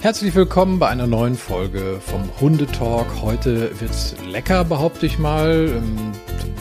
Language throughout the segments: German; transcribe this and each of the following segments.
Herzlich willkommen bei einer neuen Folge vom Hundetalk. Heute wird's lecker, behaupte ich mal.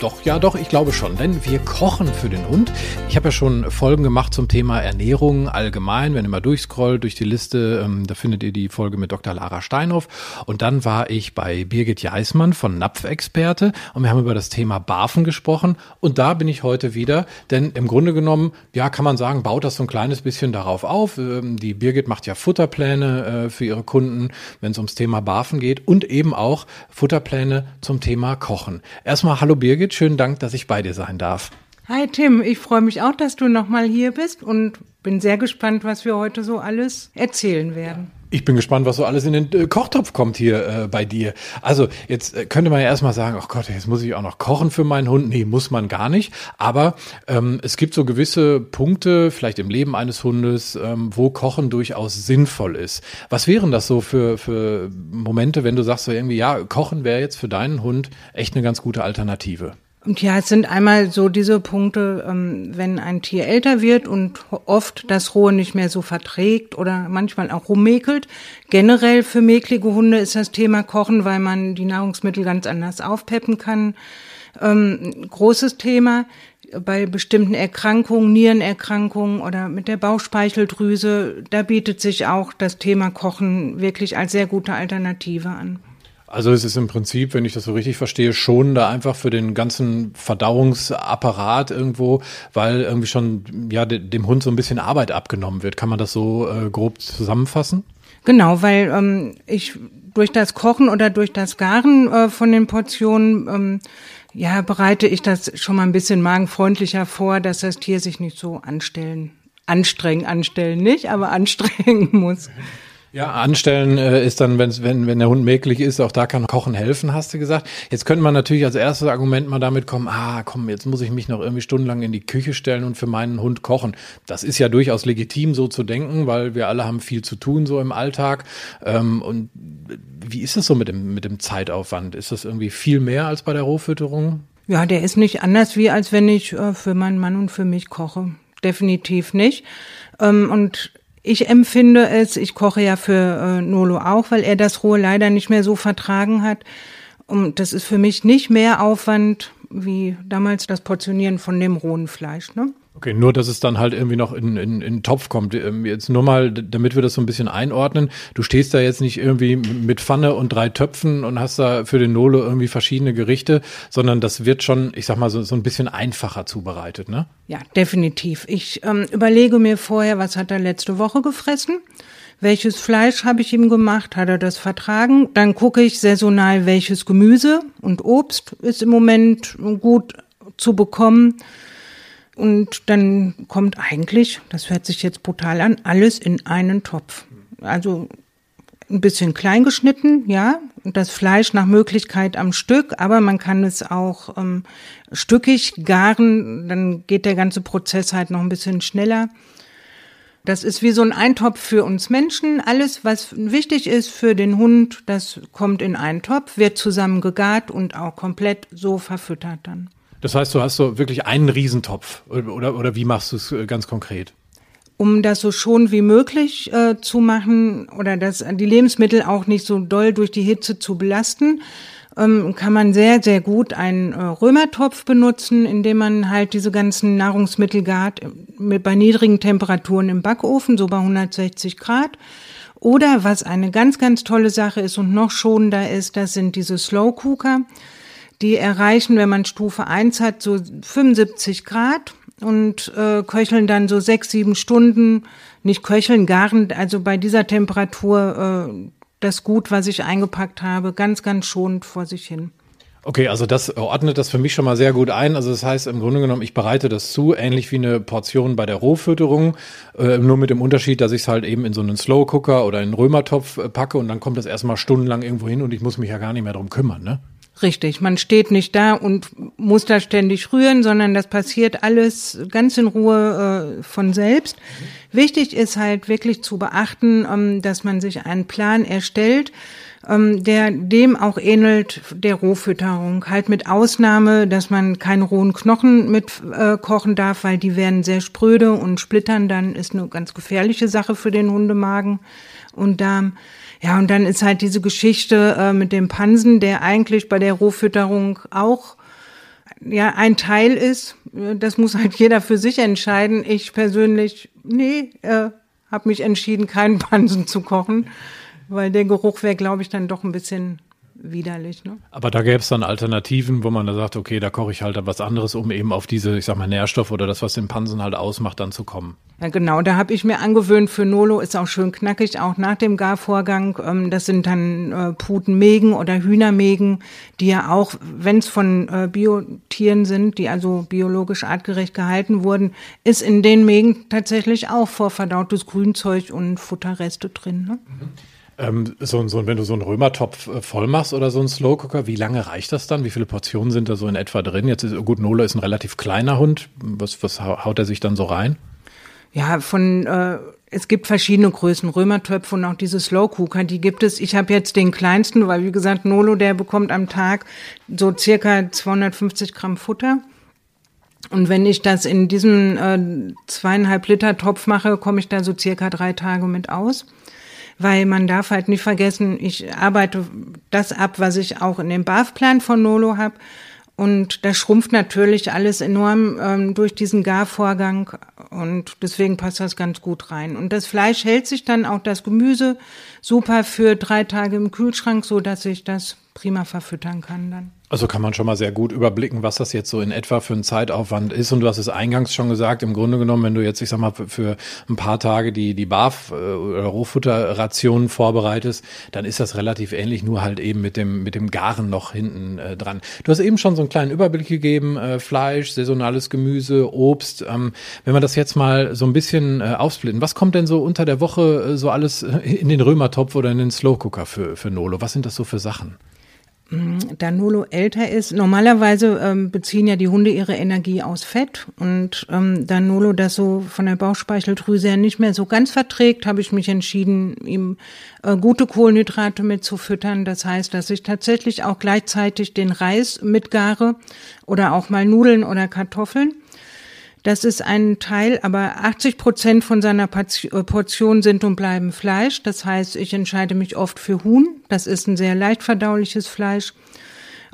Doch, ja, doch, ich glaube schon, denn wir kochen für den Hund. Ich habe ja schon Folgen gemacht zum Thema Ernährung allgemein. Wenn ihr mal durchscrollt durch die Liste, ähm, da findet ihr die Folge mit Dr. Lara Steinhoff. Und dann war ich bei Birgit Jeismann von Napfexperte und wir haben über das Thema Barfen gesprochen. Und da bin ich heute wieder, denn im Grunde genommen, ja, kann man sagen, baut das so ein kleines bisschen darauf auf. Ähm, die Birgit macht ja Futterpläne äh, für ihre Kunden, wenn es ums Thema Barfen geht und eben auch Futterpläne zum Thema Kochen. Erstmal hallo Birgit, schönen Dank, dass ich bei dir sein darf. Hi Tim, ich freue mich auch, dass du nochmal hier bist und bin sehr gespannt, was wir heute so alles erzählen werden. Ich bin gespannt, was so alles in den äh, Kochtopf kommt hier äh, bei dir. Also jetzt äh, könnte man ja erstmal sagen, oh Gott, jetzt muss ich auch noch kochen für meinen Hund. Nee, muss man gar nicht. Aber ähm, es gibt so gewisse Punkte, vielleicht im Leben eines Hundes, ähm, wo Kochen durchaus sinnvoll ist. Was wären das so für, für Momente, wenn du sagst so irgendwie, ja, Kochen wäre jetzt für deinen Hund echt eine ganz gute Alternative? Und ja, es sind einmal so diese Punkte, ähm, wenn ein Tier älter wird und oft das Rohe nicht mehr so verträgt oder manchmal auch rummäkelt. Generell für mäkelige Hunde ist das Thema Kochen, weil man die Nahrungsmittel ganz anders aufpeppen kann. Ähm, großes Thema bei bestimmten Erkrankungen, Nierenerkrankungen oder mit der Bauchspeicheldrüse, da bietet sich auch das Thema Kochen wirklich als sehr gute Alternative an. Also es ist im Prinzip, wenn ich das so richtig verstehe, schon da einfach für den ganzen Verdauungsapparat irgendwo, weil irgendwie schon ja dem Hund so ein bisschen Arbeit abgenommen wird. Kann man das so äh, grob zusammenfassen? Genau, weil ähm, ich durch das Kochen oder durch das Garen äh, von den Portionen ähm, ja bereite ich das schon mal ein bisschen magenfreundlicher vor, dass das Tier sich nicht so anstellen, anstrengen, anstellen nicht, aber anstrengen muss. Ja, anstellen äh, ist dann, wenn's, wenn, wenn der Hund mäkelig ist, auch da kann Kochen helfen, hast du gesagt. Jetzt könnte man natürlich als erstes Argument mal damit kommen, ah, komm, jetzt muss ich mich noch irgendwie stundenlang in die Küche stellen und für meinen Hund kochen. Das ist ja durchaus legitim, so zu denken, weil wir alle haben viel zu tun, so im Alltag. Ähm, und wie ist es so mit dem, mit dem Zeitaufwand? Ist das irgendwie viel mehr als bei der Rohfütterung? Ja, der ist nicht anders, wie als wenn ich äh, für meinen Mann und für mich koche. Definitiv nicht. Ähm, und ich empfinde es, ich koche ja für äh, Nolo auch, weil er das Rohe leider nicht mehr so vertragen hat. Und das ist für mich nicht mehr Aufwand wie damals das Portionieren von dem rohen Fleisch. Ne? Okay, nur dass es dann halt irgendwie noch in, in, in Topf kommt. Ähm, jetzt nur mal, damit wir das so ein bisschen einordnen. Du stehst da jetzt nicht irgendwie mit Pfanne und drei Töpfen und hast da für den Nolo irgendwie verschiedene Gerichte, sondern das wird schon, ich sag mal, so, so ein bisschen einfacher zubereitet, ne? Ja, definitiv. Ich ähm, überlege mir vorher, was hat er letzte Woche gefressen? Welches Fleisch habe ich ihm gemacht? Hat er das vertragen? Dann gucke ich saisonal, welches Gemüse und Obst ist im Moment gut zu bekommen und dann kommt eigentlich, das hört sich jetzt brutal an, alles in einen Topf. Also ein bisschen klein geschnitten, ja, das Fleisch nach Möglichkeit am Stück, aber man kann es auch ähm, stückig garen, dann geht der ganze Prozess halt noch ein bisschen schneller. Das ist wie so ein Eintopf für uns Menschen. Alles, was wichtig ist für den Hund, das kommt in einen Topf, wird zusammen gegart und auch komplett so verfüttert dann. Das heißt, du hast so wirklich einen Riesentopf oder, oder wie machst du es äh, ganz konkret? Um das so schon wie möglich äh, zu machen oder dass die Lebensmittel auch nicht so doll durch die Hitze zu belasten, ähm, kann man sehr, sehr gut einen äh, Römertopf benutzen, indem man halt diese ganzen Nahrungsmittel gart äh, mit, bei niedrigen Temperaturen im Backofen, so bei 160 Grad. Oder was eine ganz, ganz tolle Sache ist und noch schonender ist, das sind diese Slow Cooker. Die erreichen, wenn man Stufe 1 hat, so 75 Grad und äh, köcheln dann so sechs, sieben Stunden, nicht köcheln, garen, also bei dieser Temperatur äh, das Gut, was ich eingepackt habe, ganz, ganz schonend vor sich hin. Okay, also das ordnet das für mich schon mal sehr gut ein. Also das heißt im Grunde genommen, ich bereite das zu, ähnlich wie eine Portion bei der Rohfütterung, äh, nur mit dem Unterschied, dass ich es halt eben in so einen Slow Cooker oder in einen Römertopf äh, packe und dann kommt das erstmal stundenlang irgendwo hin und ich muss mich ja gar nicht mehr drum kümmern, ne? Richtig, man steht nicht da und muss da ständig rühren, sondern das passiert alles ganz in Ruhe äh, von selbst. Wichtig ist halt wirklich zu beachten, ähm, dass man sich einen Plan erstellt, ähm, der dem auch ähnelt der Rohfütterung. Halt mit Ausnahme, dass man keine rohen Knochen mit äh, kochen darf, weil die werden sehr spröde und splittern dann ist eine ganz gefährliche Sache für den Hundemagen und Darm. Ja, und dann ist halt diese Geschichte äh, mit dem Pansen, der eigentlich bei der Rohfütterung auch ja ein Teil ist. Das muss halt jeder für sich entscheiden. Ich persönlich, nee, äh, habe mich entschieden, keinen Pansen zu kochen weil der Geruch wäre, glaube ich, dann doch ein bisschen widerlich. Ne? Aber da gäbe es dann Alternativen, wo man da sagt, okay, da koche ich halt was anderes, um eben auf diese, ich sag mal, Nährstoffe oder das, was den Pansen halt ausmacht, dann zu kommen. Ja, genau, da habe ich mir angewöhnt, für Nolo ist auch schön knackig, auch nach dem Garvorgang. Ähm, das sind dann äh, Putenmägen oder Hühnermägen, die ja auch, wenn es von äh, Biotieren sind, die also biologisch artgerecht gehalten wurden, ist in den Mägen tatsächlich auch vorverdautes Grünzeug und Futterreste drin. Ne? Mhm. Ähm, so, so, wenn du so einen Römertopf äh, voll machst oder so einen Slowcooker, wie lange reicht das dann? Wie viele Portionen sind da so in etwa drin? Jetzt ist, gut, Nola ist ein relativ kleiner Hund. Was, was haut er sich dann so rein? Ja, von äh, es gibt verschiedene Größen Römertöpfe und auch diese Slowcooker, die gibt es. Ich habe jetzt den kleinsten, weil wie gesagt, Nolo, der bekommt am Tag so circa 250 Gramm Futter. Und wenn ich das in diesem äh, zweieinhalb Liter Topf mache, komme ich da so circa drei Tage mit aus weil man darf halt nicht vergessen, ich arbeite das ab, was ich auch in dem BAF-Plan von Nolo habe. Und das schrumpft natürlich alles enorm ähm, durch diesen Garvorgang und deswegen passt das ganz gut rein. Und das Fleisch hält sich dann auch das Gemüse super für drei Tage im Kühlschrank, so dass ich das prima verfüttern kann dann. Also kann man schon mal sehr gut überblicken, was das jetzt so in etwa für ein Zeitaufwand ist. Und du hast es eingangs schon gesagt, im Grunde genommen, wenn du jetzt, ich sag mal, für ein paar Tage die, die Barf- äh, oder Rohfutterrationen vorbereitest, dann ist das relativ ähnlich, nur halt eben mit dem, mit dem Garen noch hinten äh, dran. Du hast eben schon so einen kleinen Überblick gegeben, äh, Fleisch, saisonales Gemüse, Obst. Ähm, wenn wir das jetzt mal so ein bisschen äh, aufsplitten, was kommt denn so unter der Woche äh, so alles in den Römertopf oder in den Slowcooker für, für Nolo? Was sind das so für Sachen? Da Nolo älter ist, normalerweise ähm, beziehen ja die Hunde ihre Energie aus Fett und ähm, da Nolo das so von der Bauchspeicheldrüse her nicht mehr so ganz verträgt, habe ich mich entschieden, ihm äh, gute Kohlenhydrate mitzufüttern. Das heißt, dass ich tatsächlich auch gleichzeitig den Reis mitgare oder auch mal Nudeln oder Kartoffeln. Das ist ein Teil, aber 80 Prozent von seiner äh, Portion sind und bleiben Fleisch. Das heißt, ich entscheide mich oft für Huhn. Das ist ein sehr leicht verdauliches Fleisch.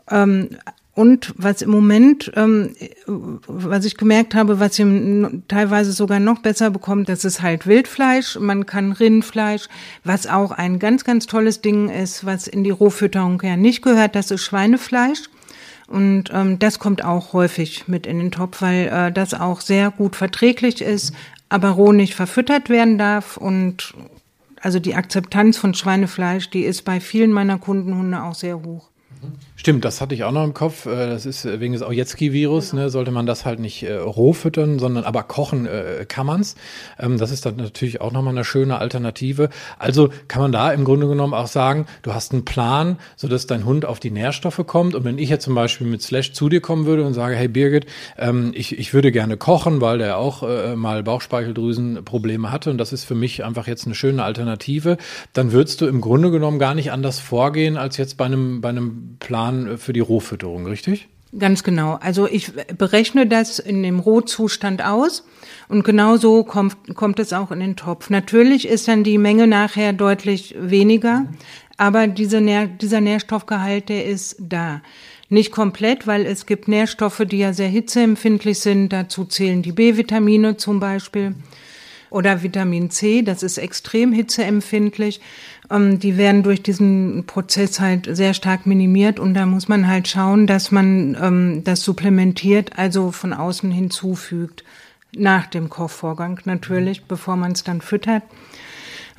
Ähm, und was im Moment, ähm, was ich gemerkt habe, was ihr teilweise sogar noch besser bekommt, das ist halt Wildfleisch. Man kann Rindfleisch, was auch ein ganz, ganz tolles Ding ist, was in die Rohfütterung ja nicht gehört, das ist Schweinefleisch. Und ähm, das kommt auch häufig mit in den Topf, weil äh, das auch sehr gut verträglich ist, aber roh nicht verfüttert werden darf. Und also die Akzeptanz von Schweinefleisch, die ist bei vielen meiner Kundenhunde auch sehr hoch. Stimmt, das hatte ich auch noch im Kopf. Äh, das ist äh, wegen des Aujetski-Virus, genau. ne, sollte man das halt nicht äh, roh füttern, sondern aber kochen äh, kann man's. Ähm, das ist dann natürlich auch nochmal eine schöne Alternative. Also kann man da im Grunde genommen auch sagen, du hast einen Plan, sodass dein Hund auf die Nährstoffe kommt. Und wenn ich jetzt zum Beispiel mit Slash zu dir kommen würde und sage, hey Birgit, ähm, ich, ich würde gerne kochen, weil der auch äh, mal Bauchspeicheldrüsenprobleme hatte und das ist für mich einfach jetzt eine schöne Alternative, dann würdest du im Grunde genommen gar nicht anders vorgehen als jetzt bei einem, bei einem Plan Plan für die Rohfütterung, richtig? Ganz genau. Also ich berechne das in dem Rohzustand aus und genau so kommt, kommt es auch in den Topf. Natürlich ist dann die Menge nachher deutlich weniger, aber diese dieser Nährstoffgehalt, der ist da. Nicht komplett, weil es gibt Nährstoffe, die ja sehr hitzeempfindlich sind. Dazu zählen die B-Vitamine zum Beispiel oder Vitamin C, das ist extrem hitzeempfindlich. Ähm, die werden durch diesen Prozess halt sehr stark minimiert und da muss man halt schauen, dass man ähm, das supplementiert, also von außen hinzufügt. Nach dem Kochvorgang natürlich, bevor man es dann füttert.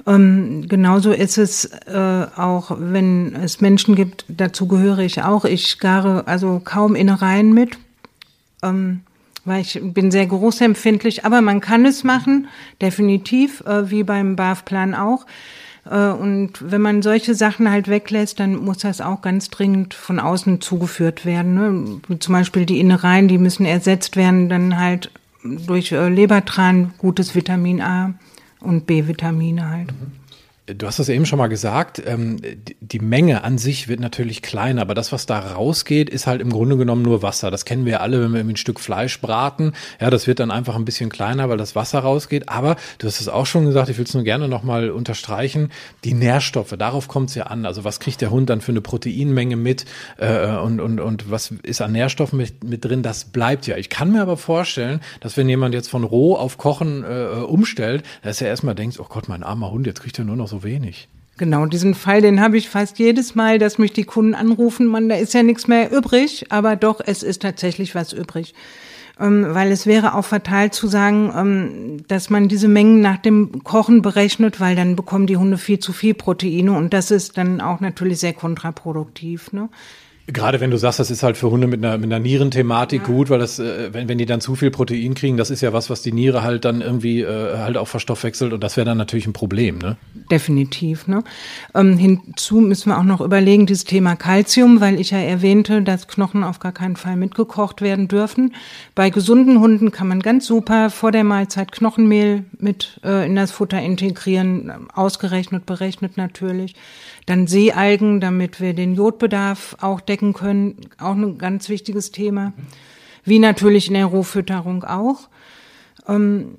Ähm, genauso ist es äh, auch, wenn es Menschen gibt, dazu gehöre ich auch. Ich gare also kaum Innereien mit. Ähm, weil ich bin sehr geruchsempfindlich, aber man kann es machen, definitiv, äh, wie beim BAF-Plan auch. Äh, und wenn man solche Sachen halt weglässt, dann muss das auch ganz dringend von außen zugeführt werden. Ne? Zum Beispiel die Innereien, die müssen ersetzt werden, dann halt durch äh, Lebertran, gutes Vitamin A, und B-Vitamine halt. Mhm. Du hast das eben schon mal gesagt, ähm, die Menge an sich wird natürlich kleiner, aber das, was da rausgeht, ist halt im Grunde genommen nur Wasser. Das kennen wir alle, wenn wir ein Stück Fleisch braten. Ja, das wird dann einfach ein bisschen kleiner, weil das Wasser rausgeht. Aber du hast es auch schon gesagt, ich will es nur gerne nochmal unterstreichen, die Nährstoffe, darauf kommt es ja an. Also was kriegt der Hund dann für eine Proteinmenge mit äh, und, und, und was ist an Nährstoffen mit, mit drin, das bleibt ja. Ich kann mir aber vorstellen, dass wenn jemand jetzt von roh auf Kochen äh, umstellt, dass er erstmal denkt, oh Gott, mein armer Hund, jetzt kriegt er nur noch so wenig. Genau, diesen Fall, den habe ich fast jedes Mal, dass mich die Kunden anrufen, man, da ist ja nichts mehr übrig, aber doch, es ist tatsächlich was übrig. Ähm, weil es wäre auch fatal zu sagen, ähm, dass man diese Mengen nach dem Kochen berechnet, weil dann bekommen die Hunde viel zu viel Proteine und das ist dann auch natürlich sehr kontraproduktiv. Ne? Gerade wenn du sagst, das ist halt für Hunde mit einer, mit einer Nierenthematik ja. gut, weil das, äh, wenn, wenn die dann zu viel Protein kriegen, das ist ja was, was die Niere halt dann irgendwie äh, halt auch verstoffwechselt und das wäre dann natürlich ein Problem, ne? Definitiv, ne? Ähm, hinzu müssen wir auch noch überlegen, dieses Thema Kalzium, weil ich ja erwähnte, dass Knochen auf gar keinen Fall mitgekocht werden dürfen. Bei gesunden Hunden kann man ganz super vor der Mahlzeit Knochenmehl mit äh, in das Futter integrieren, ausgerechnet, berechnet natürlich. Dann Seealgen, damit wir den Jodbedarf auch decken können, auch ein ganz wichtiges Thema. Wie natürlich in der Rohfütterung auch. Ähm,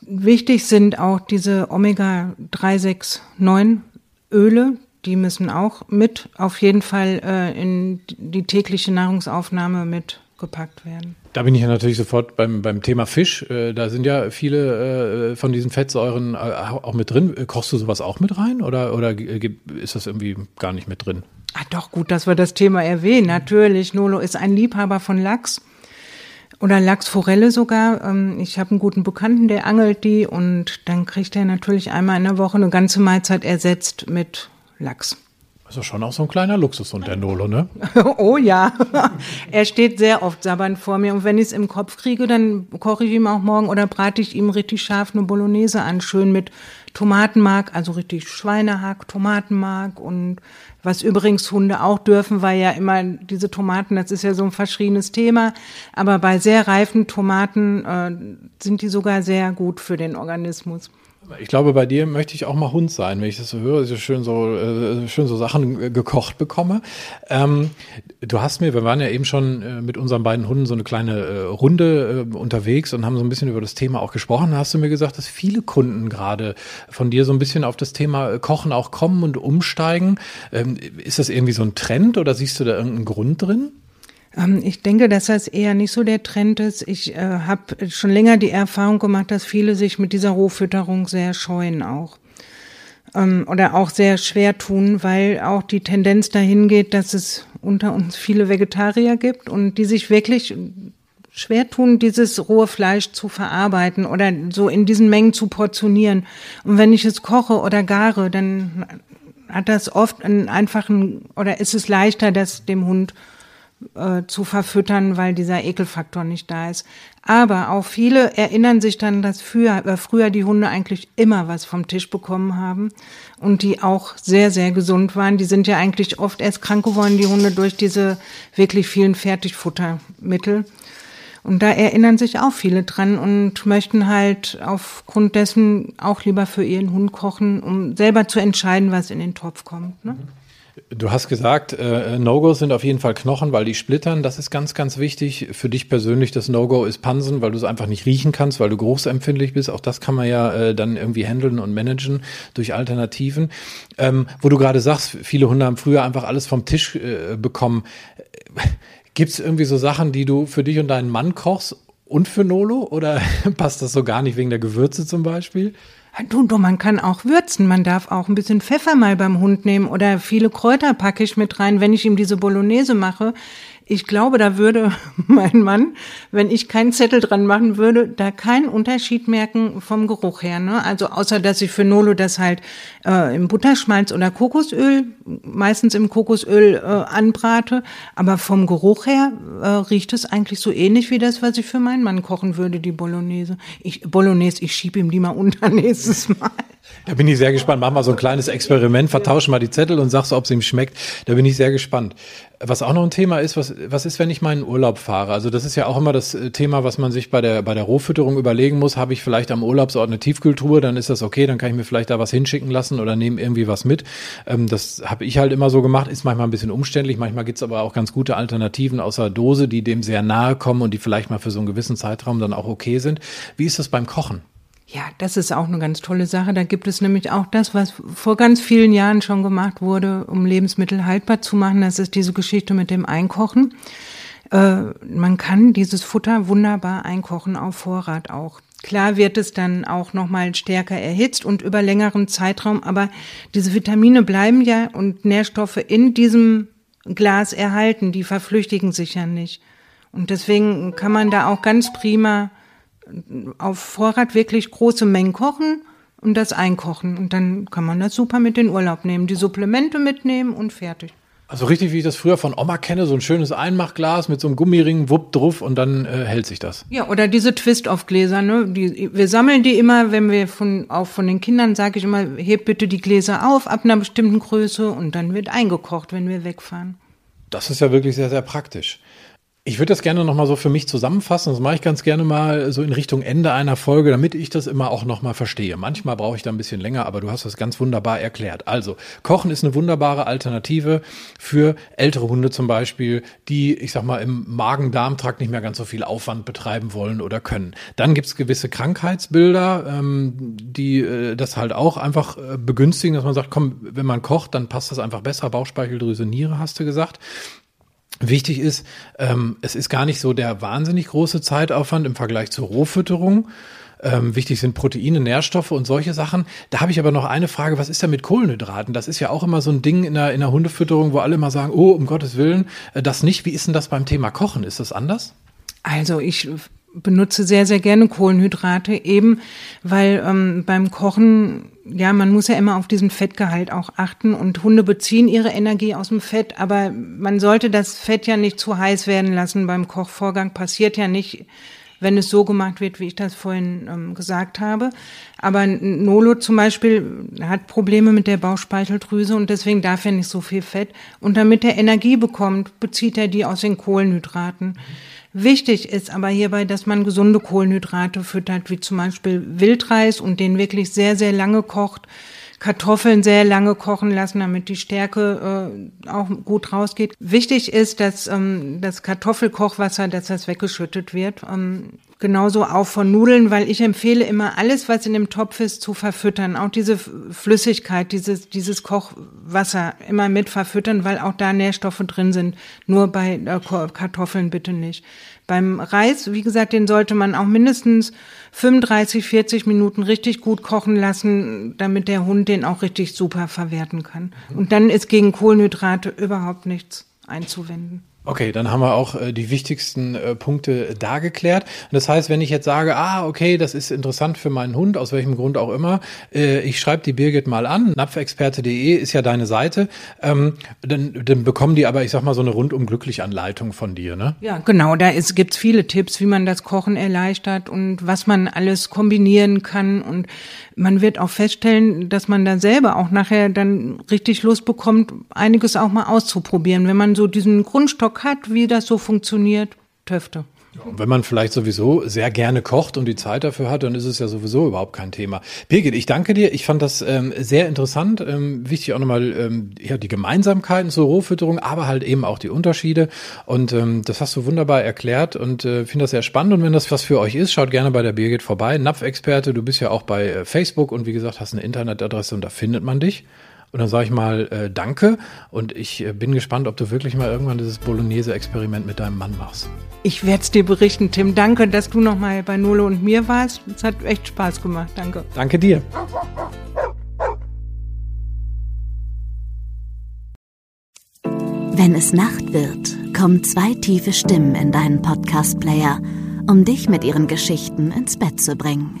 wichtig sind auch diese Omega-369 Öle, die müssen auch mit auf jeden Fall äh, in die tägliche Nahrungsaufnahme mit gepackt werden. Da bin ich ja natürlich sofort beim, beim Thema Fisch. Äh, da sind ja viele äh, von diesen Fettsäuren äh, auch mit drin. Kochst du sowas auch mit rein oder, oder ist das irgendwie gar nicht mit drin? Ah, doch, gut, dass wir das Thema erwähnen. Natürlich, Nolo ist ein Liebhaber von Lachs oder Lachsforelle sogar. Ähm, ich habe einen guten Bekannten, der angelt die und dann kriegt er natürlich einmal in der Woche eine ganze Mahlzeit ersetzt mit Lachs. Also schon auch so ein kleiner Luxushund, der Nolo, ne? oh ja. er steht sehr oft sabbernd vor mir. Und wenn ich es im Kopf kriege, dann koche ich ihm auch morgen oder brate ich ihm richtig scharf eine Bolognese an. Schön mit Tomatenmark, also richtig Schweinehack, Tomatenmark und was übrigens Hunde auch dürfen, weil ja immer diese Tomaten, das ist ja so ein verschriebenes Thema, aber bei sehr reifen Tomaten äh, sind die sogar sehr gut für den Organismus. Ich glaube, bei dir möchte ich auch mal Hund sein, wenn ich das so höre, so schön so, äh, schön so Sachen gekocht bekomme. Ähm, du hast mir, wir waren ja eben schon äh, mit unseren beiden Hunden so eine kleine äh, Runde unterwegs und haben so ein bisschen über das Thema auch gesprochen. Da hast du mir gesagt, dass viele Kunden gerade von dir so ein bisschen auf das Thema Kochen auch kommen und umsteigen. Ähm, ist das irgendwie so ein Trend oder siehst du da irgendeinen Grund drin? Ähm, ich denke, dass das eher nicht so der Trend ist. Ich äh, habe schon länger die Erfahrung gemacht, dass viele sich mit dieser Rohfütterung sehr scheuen auch. Ähm, oder auch sehr schwer tun, weil auch die Tendenz dahin geht, dass es unter uns viele Vegetarier gibt und die sich wirklich schwer tun, dieses rohe Fleisch zu verarbeiten oder so in diesen Mengen zu portionieren. Und wenn ich es koche oder gare, dann hat das oft einen einfachen oder ist es leichter, das dem Hund äh, zu verfüttern, weil dieser Ekelfaktor nicht da ist. Aber auch viele erinnern sich dann, dass früher, äh, früher die Hunde eigentlich immer was vom Tisch bekommen haben und die auch sehr, sehr gesund waren. Die sind ja eigentlich oft erst krank geworden, die Hunde, durch diese wirklich vielen Fertigfuttermittel. Und da erinnern sich auch viele dran und möchten halt aufgrund dessen auch lieber für ihren Hund kochen, um selber zu entscheiden, was in den Topf kommt. Ne? Du hast gesagt, äh, No-Gos sind auf jeden Fall Knochen, weil die splittern. Das ist ganz, ganz wichtig. Für dich persönlich das No-Go ist Pansen, weil du es einfach nicht riechen kannst, weil du geruchsempfindlich bist. Auch das kann man ja äh, dann irgendwie handeln und managen durch Alternativen. Ähm, wo du gerade sagst, viele Hunde haben früher einfach alles vom Tisch äh, bekommen. Gibt es irgendwie so Sachen, die du für dich und deinen Mann kochst und für Nolo? Oder passt das so gar nicht wegen der Gewürze zum Beispiel? Du, du, man kann auch würzen. Man darf auch ein bisschen Pfeffer mal beim Hund nehmen oder viele Kräuter packe ich mit rein, wenn ich ihm diese Bolognese mache. Ich glaube, da würde mein Mann, wenn ich keinen Zettel dran machen würde, da keinen Unterschied merken vom Geruch her. Ne? Also außer, dass ich für Nolo das halt äh, im Butterschmalz oder Kokosöl, meistens im Kokosöl äh, anbrate. Aber vom Geruch her äh, riecht es eigentlich so ähnlich wie das, was ich für meinen Mann kochen würde, die Bolognese. Ich, Bolognese, ich schieb ihm die mal unter nächstes Mal. Da bin ich sehr gespannt. Mach mal so ein kleines Experiment, vertausche mal die Zettel und sagst, ob es ihm schmeckt. Da bin ich sehr gespannt. Was auch noch ein Thema ist, was, was ist, wenn ich meinen Urlaub fahre? Also das ist ja auch immer das äh, Thema, was man sich bei der, bei der Rohfütterung überlegen muss. Habe ich vielleicht am Urlaubsort eine Tiefkühltruhe, dann ist das okay, dann kann ich mir vielleicht da was hinschicken lassen oder nehme irgendwie was mit. Ähm, das habe ich halt immer so gemacht, ist manchmal ein bisschen umständlich. Manchmal gibt's aber auch ganz gute Alternativen außer Dose, die dem sehr nahe kommen und die vielleicht mal für so einen gewissen Zeitraum dann auch okay sind. Wie ist das beim Kochen? Ja, das ist auch eine ganz tolle Sache. Da gibt es nämlich auch das, was vor ganz vielen Jahren schon gemacht wurde, um Lebensmittel haltbar zu machen. Das ist diese Geschichte mit dem Einkochen. Äh, man kann dieses Futter wunderbar einkochen auf Vorrat auch. Klar wird es dann auch nochmal stärker erhitzt und über längeren Zeitraum, aber diese Vitamine bleiben ja und Nährstoffe in diesem Glas erhalten, die verflüchtigen sich ja nicht. Und deswegen kann man da auch ganz prima auf Vorrat wirklich große Mengen kochen und das einkochen. Und dann kann man das super mit in den Urlaub nehmen, die Supplemente mitnehmen und fertig. Also richtig, wie ich das früher von Oma kenne, so ein schönes Einmachglas mit so einem Gummiring, wupp drauf und dann äh, hält sich das. Ja, oder diese Twist-off-Gläser, ne? Die, wir sammeln die immer, wenn wir von, auch von den Kindern sage ich immer, hebt bitte die Gläser auf ab einer bestimmten Größe und dann wird eingekocht, wenn wir wegfahren. Das ist ja wirklich sehr, sehr praktisch. Ich würde das gerne nochmal so für mich zusammenfassen. Das mache ich ganz gerne mal so in Richtung Ende einer Folge, damit ich das immer auch nochmal verstehe. Manchmal brauche ich da ein bisschen länger, aber du hast das ganz wunderbar erklärt. Also, Kochen ist eine wunderbare Alternative für ältere Hunde zum Beispiel, die, ich sag mal, im Magen-Darm-Trakt nicht mehr ganz so viel Aufwand betreiben wollen oder können. Dann gibt's gewisse Krankheitsbilder, ähm, die äh, das halt auch einfach äh, begünstigen, dass man sagt, komm, wenn man kocht, dann passt das einfach besser. Bauchspeicheldrüse, Niere, hast du gesagt. Wichtig ist, ähm, es ist gar nicht so der wahnsinnig große Zeitaufwand im Vergleich zur Rohfütterung. Ähm, wichtig sind Proteine, Nährstoffe und solche Sachen. Da habe ich aber noch eine Frage, was ist da mit Kohlenhydraten? Das ist ja auch immer so ein Ding in der, in der Hundefütterung, wo alle immer sagen, oh, um Gottes Willen, äh, das nicht. Wie ist denn das beim Thema Kochen? Ist das anders? Also ich benutze sehr, sehr gerne Kohlenhydrate, eben weil ähm, beim Kochen, ja, man muss ja immer auf diesen Fettgehalt auch achten und Hunde beziehen ihre Energie aus dem Fett, aber man sollte das Fett ja nicht zu heiß werden lassen beim Kochvorgang, passiert ja nicht, wenn es so gemacht wird, wie ich das vorhin ähm, gesagt habe. Aber Nolo zum Beispiel hat Probleme mit der Bauchspeicheldrüse und deswegen darf er nicht so viel Fett. Und damit er Energie bekommt, bezieht er die aus den Kohlenhydraten. Mhm. Wichtig ist aber hierbei, dass man gesunde Kohlenhydrate füttert, wie zum Beispiel Wildreis und den wirklich sehr, sehr lange kocht. Kartoffeln sehr lange kochen lassen, damit die Stärke äh, auch gut rausgeht. Wichtig ist, dass ähm, das Kartoffelkochwasser, dass das weggeschüttet wird. Ähm, genauso auch von Nudeln, weil ich empfehle immer alles, was in dem Topf ist, zu verfüttern. Auch diese Flüssigkeit, dieses, dieses Kochwasser immer mit verfüttern, weil auch da Nährstoffe drin sind. Nur bei äh, Kartoffeln bitte nicht. Beim Reis, wie gesagt, den sollte man auch mindestens 35, 40 Minuten richtig gut kochen lassen, damit der Hund den auch richtig super verwerten kann. Und dann ist gegen Kohlenhydrate überhaupt nichts einzuwenden. Okay, dann haben wir auch äh, die wichtigsten äh, Punkte da geklärt. Das heißt, wenn ich jetzt sage, ah, okay, das ist interessant für meinen Hund, aus welchem Grund auch immer, äh, ich schreibe die Birgit mal an, napfexperte.de ist ja deine Seite, ähm, dann, dann bekommen die aber, ich sag mal, so eine rundum glücklich Anleitung von dir, ne? Ja, genau, da ist, gibt's viele Tipps, wie man das Kochen erleichtert und was man alles kombinieren kann und man wird auch feststellen, dass man da selber auch nachher dann richtig Lust bekommt, einiges auch mal auszuprobieren, wenn man so diesen Grundstock hat, wie das so funktioniert, Töfte. Und wenn man vielleicht sowieso sehr gerne kocht und die Zeit dafür hat, dann ist es ja sowieso überhaupt kein Thema. Birgit, ich danke dir. Ich fand das ähm, sehr interessant. Ähm, wichtig auch nochmal ähm, ja, die Gemeinsamkeiten zur Rohfütterung, aber halt eben auch die Unterschiede. Und ähm, das hast du wunderbar erklärt und äh, finde das sehr spannend. Und wenn das was für euch ist, schaut gerne bei der Birgit vorbei. Napfexperte, du bist ja auch bei äh, Facebook und wie gesagt, hast eine Internetadresse und da findet man dich. Und dann sage ich mal äh, Danke und ich äh, bin gespannt, ob du wirklich mal irgendwann dieses Bolognese-Experiment mit deinem Mann machst. Ich werde es dir berichten, Tim. Danke, dass du nochmal bei Nolo und mir warst. Es hat echt Spaß gemacht. Danke. Danke dir. Wenn es Nacht wird, kommen zwei tiefe Stimmen in deinen Podcast-Player, um dich mit ihren Geschichten ins Bett zu bringen.